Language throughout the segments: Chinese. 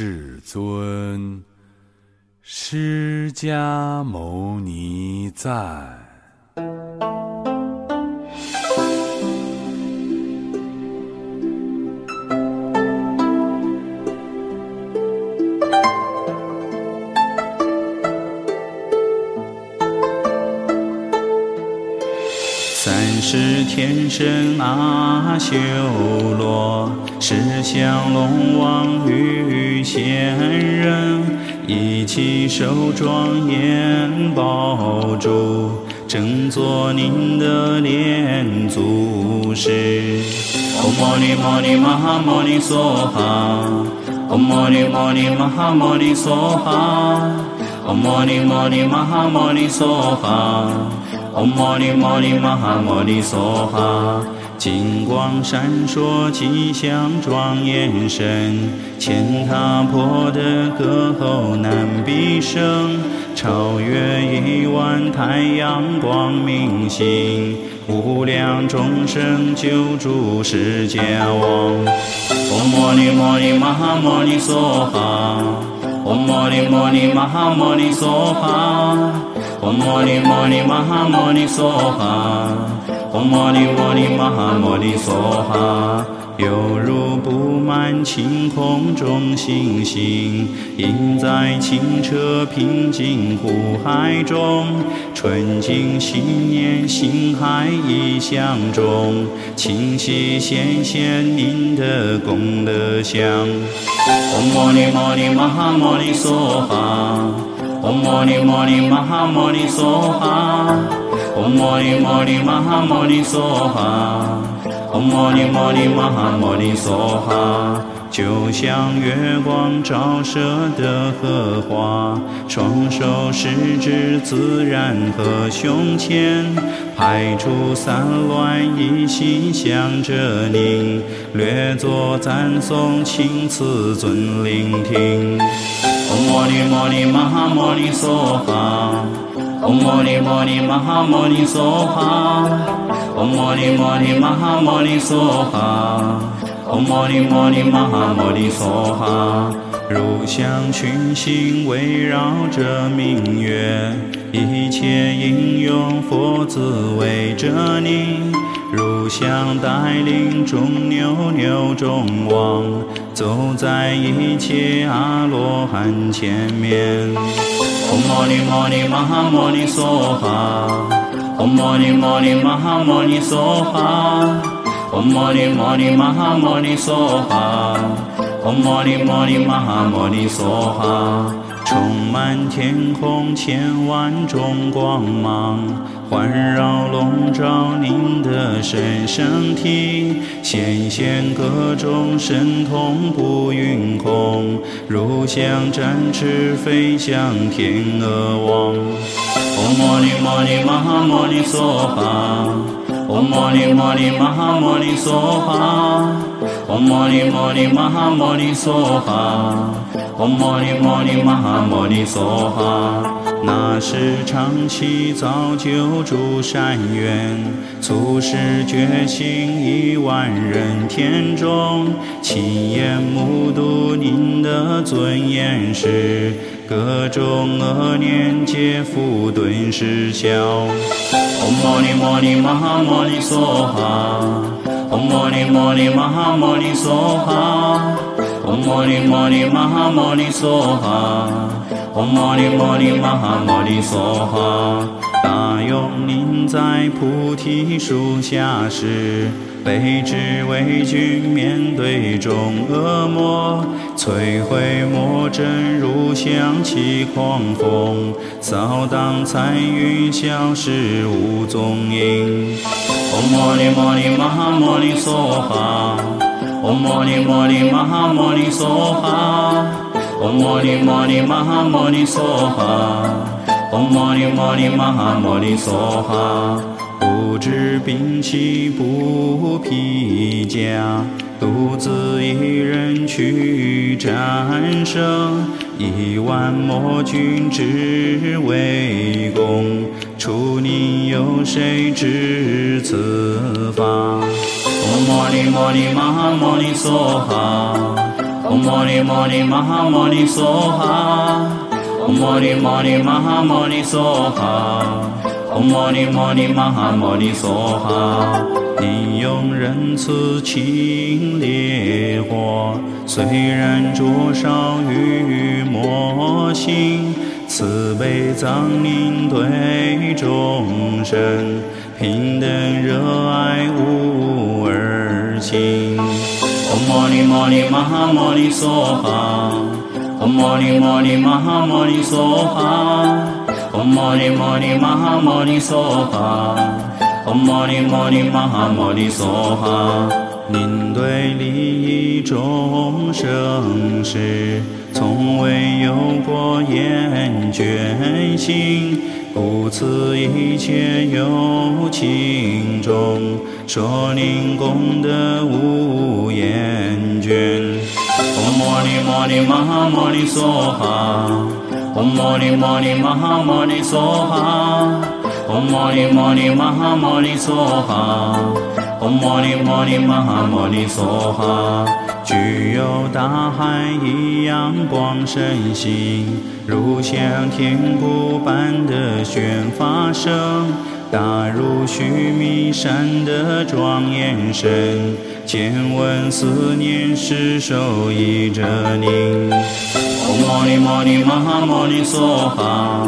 世尊，释迦牟尼赞。是天神阿修罗，是降龙王与仙人，一起手庄严宝珠，正作您的莲祖师。唵嘛呢嘛呢嘛哈嘛呢梭哈，唵嘛呢嘛呢嘛哈嘛呢梭哈，唵嘛呢嘛呢嘛哈嘛呢梭哈。唵嘛呢嘛呢嘛哈嘛呢梭哈，金光闪烁，吉祥庄严身，千塔破的歌喉难比声，超越亿万太阳光明星，无量众生救助释迦王。唵嘛呢嘛呢嘛哈嘛呢梭哈，唵嘛呢嘛呢嘛哈嘛呢梭哈。唵嘛呢嘛呢嘛哈嘛呢梭哈，唵嘛呢嘛呢嘛哈嘛呢梭哈，犹如布满晴空中星星，映在清澈平静湖海中，纯净心念心海意象中，清晰显现您的功德相。唵嘛呢嘛呢嘛哈嘛呢梭哈。唵嘛呢嘛呢嘛哈嘛呢梭哈，唵嘛呢嘛呢嘛哈嘛呢梭哈，唵嘛呢嘛呢嘛哈嘛呢梭哈，就像月光照射的荷花，双手十指自然合胸前，排除散乱一心向着你，略作赞颂，请赐尊聆听。唵嘛呢嘛呢嘛哈嘛呢梭哈，唵嘛呢嘛呢嘛哈嘛呢梭哈，唵嘛呢嘛呢嘛哈嘛呢梭哈，唵嘛呢嘛呢嘛哈嘛呢梭哈。如像群星围绕着明月，一切应用佛子围着你。如像带领众牛牛众王，走在一切阿罗汉前面。唵嘛呢嘛呢嘛哈嘛呢梭哈，唵嘛呢嘛呢嘛哈嘛呢充满天空千万种光芒，环绕笼罩您的神圣体，显现各种神通不云空，如像展翅飞向天鹅王。唵嘛呢嘛呢嘛哈嘛呢梭哈，唵嘛呢嘛呢嘛哈嘛呢梭哈，唵嘛呢嘛呢嘛哈嘛呢梭哈。唵嘛呢嘛呢嘛哈嘛呢梭哈，那是长期造就诸善缘，促使觉醒亿万人天中，亲眼目睹您的尊严时，各种恶念皆复顿时消。唵嘛呢嘛呢嘛哈嘛呢梭哈，唵嘛呢嘛呢嘛哈嘛呢梭哈。唵嘛呢嘛呢嘛哈嘛呢梭哈，唵嘛呢嘛呢嘛哈嘛呢梭哈。大勇临在菩提树下时，悲智为君面对众恶魔，摧毁魔阵如响起狂风，扫荡残云消失无踪影。唵嘛呢嘛呢嘛哈嘛呢梭哈。唵嘛呢嘛呢嘛哈嘛呢梭哈，唵嘛呢嘛呢嘛哈嘛呢梭哈，唵嘛呢嘛呢嘛哈嘛呢梭哈。不知兵器不披甲，独自一人去战胜一万魔军，只为攻。除你有谁知此法？唵嘛呢嘛呢嘛哈嘛呢梭哈，唵嘛呢嘛呢嘛哈嘛呢梭哈，唵嘛呢嘛呢嘛哈嘛呢梭哈，唵嘛呢嘛呢嘛哈嘛呢梭哈。你用仁慈清烈火，虽然灼烧于魔心。慈悲藏宁对众生平等热爱无二心。唵嘛呢嘛呢嘛哈嘛呢哈。唵嘛呢嘛呢嘛哈嘛呢哈。唵嘛呢嘛呢嘛哈嘛呢哈。唵嘛呢嘛呢嘛哈嘛呢哈。您对利益众生时，从未有过厌倦心。故此一切有情众，说您功德无厌倦。唵嘛呢嘛呢嘛哈嘛呢梭哈，唵嘛呢嘛呢嘛哈嘛呢梭哈，唵嘛呢嘛呢嘛哈嘛呢梭哈。唵嘛呢嘛呢嘛哈嘛呢梭哈，具有大海一样广深心，如像天鼓般的宣发声，大如须弥山的庄严声，千万思念是守依着你。唵嘛呢嘛呢嘛哈嘛呢梭哈，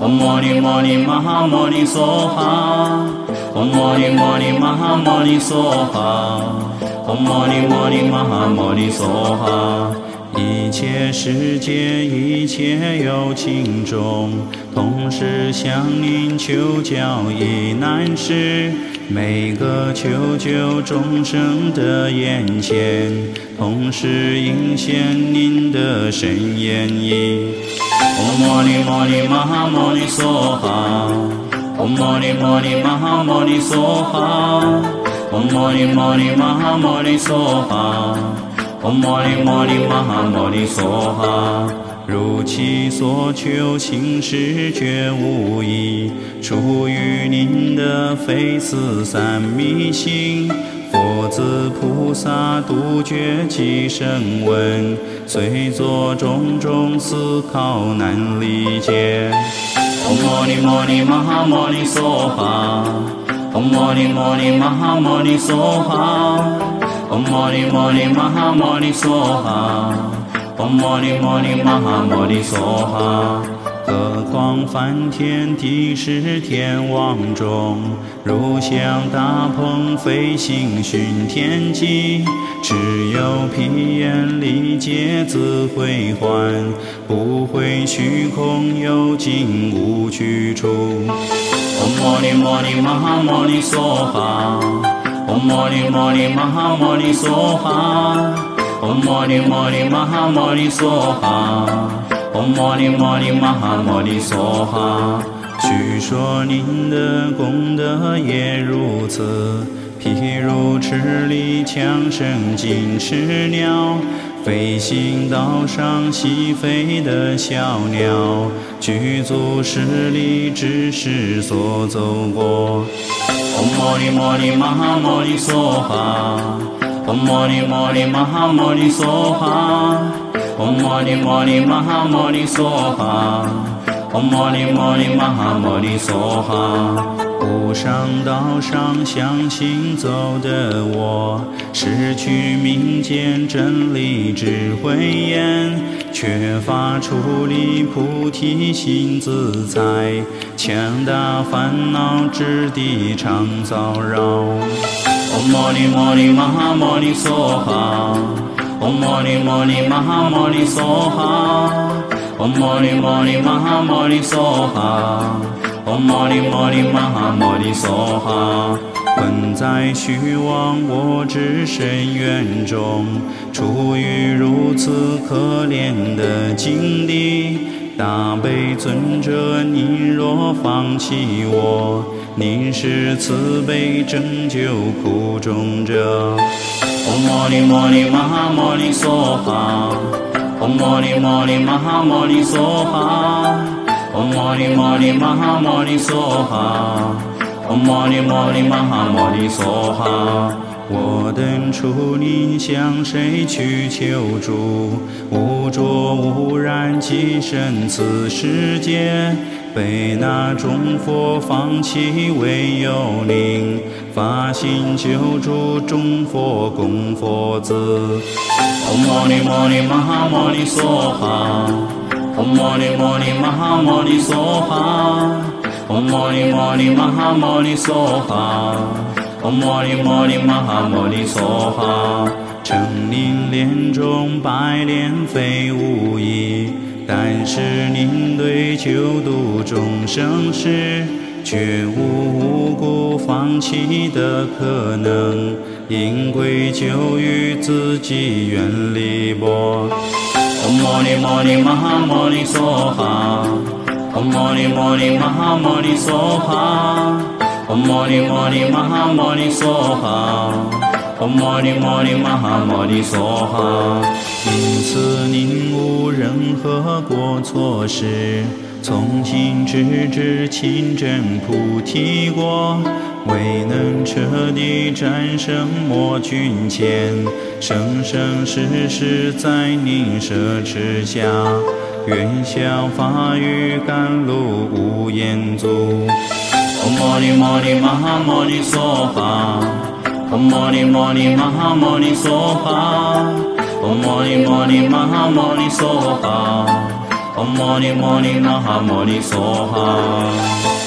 唵嘛呢嘛呢嘛哈嘛呢梭哈。Om Mani Mani Maha Mani Soha Om Mani Mani Maha Mani Soha 一切世界一切有情中，同时向您求教一难事。每个求救众生的眼前，同时应现您的神言意。Om Mani Mani Maha Mani Soha Om Mani Mani Maha Mani Soha Om Mani Mani Maha Mani Soha Om Mani Mani Maha Mani Soha 如其所求，行识觉无异，出于您的非思三密心。佛子菩萨独觉即声闻，虽作种种思考难理解。Om Mani Mani Maha Mani Soha Om Mani Mani Maha Mani Soha Om Mani Mani Maha Mani Soha Om Mani Mani Maha Mani Soha 何况梵天帝释天王中，如像大鹏飞行巡天际，只有披颜力竭自回还，不会虚空有尽无去处。唵嘛呢嘛呢嘛哈嘛呢娑哈，唵嘛呢嘛呢嘛哈嘛呢娑哈，唵嘛呢嘛呢嘛哈嘛呢娑哈，唵嘛呢嘛呢嘛哈嘛呢娑哈。据说您的功德也如此。进入池里，叫声惊池鸟，飞行道上，喜飞的小鸟，具足十里，只是所走过。唵嘛呢嘛呢嘛哈嘛呢娑哈，唵嘛呢嘛呢嘛哈嘛呢娑哈，唵嘛呢嘛呢嘛哈嘛呢娑哈，唵嘛呢嘛呢嘛哈嘛呢娑哈。不上道上向行走的我，失去民间真理智慧眼，缺乏处理菩提心自在，强大烦恼之地常骚扰。Om Mani Mani Maha Mani Soha Om Mani Mani Maha Mani Soha Om Mani Mani Maha Mani Soha 唵嘛呢嘛呢玛哈嘛呢哈。困在虚妄我之深渊中，处于如此可怜的境地。大悲尊者，你若放弃我，你是慈悲拯救苦中者。唵嘛呢嘛呢玛哈嘛呢哈。唵嘛呢嘛呢嘛哈嘛哈。Om Mani Mani Maha Mani Soha Om Mani Mani Maha Mani Soha 我等处你向谁去求助？污浊污染极深此世界，被那众佛放弃，唯有您发心救助众佛供佛子。唵嘛呢嘛呢嘛哈嘛呢梭哈，摩尼摩尼，玛哈摩尼娑哈，唵嘛呢嘛呢嘛哈嘛呢梭哈。唵嘛呢嘛呢嘛哈嘛呢梭哈，成林莲中百莲非无疑，但是您对救度众生时，绝无无故放弃的可能，应归咎于自己愿力薄。唵嘛呢嘛呢嘛哈嘛呢梭哈，唵嘛呢嘛呢嘛哈嘛呢梭哈。唵嘛呢嘛呢嘛哈嘛呢梭哈，唵嘛呢嘛呢嘛哈嘛呢梭哈。因此您无任何过错时，从心直至亲证菩提果，未能彻底战胜魔君前，生生世世在您舍持下，愿效法语甘露无言足。唵嘛呢嘛呢嘛哈嘛呢梭哈，唵嘛呢嘛呢嘛哈嘛呢梭哈，唵嘛呢嘛呢嘛哈嘛呢梭哈，唵嘛呢嘛呢嘛哈嘛呢梭哈。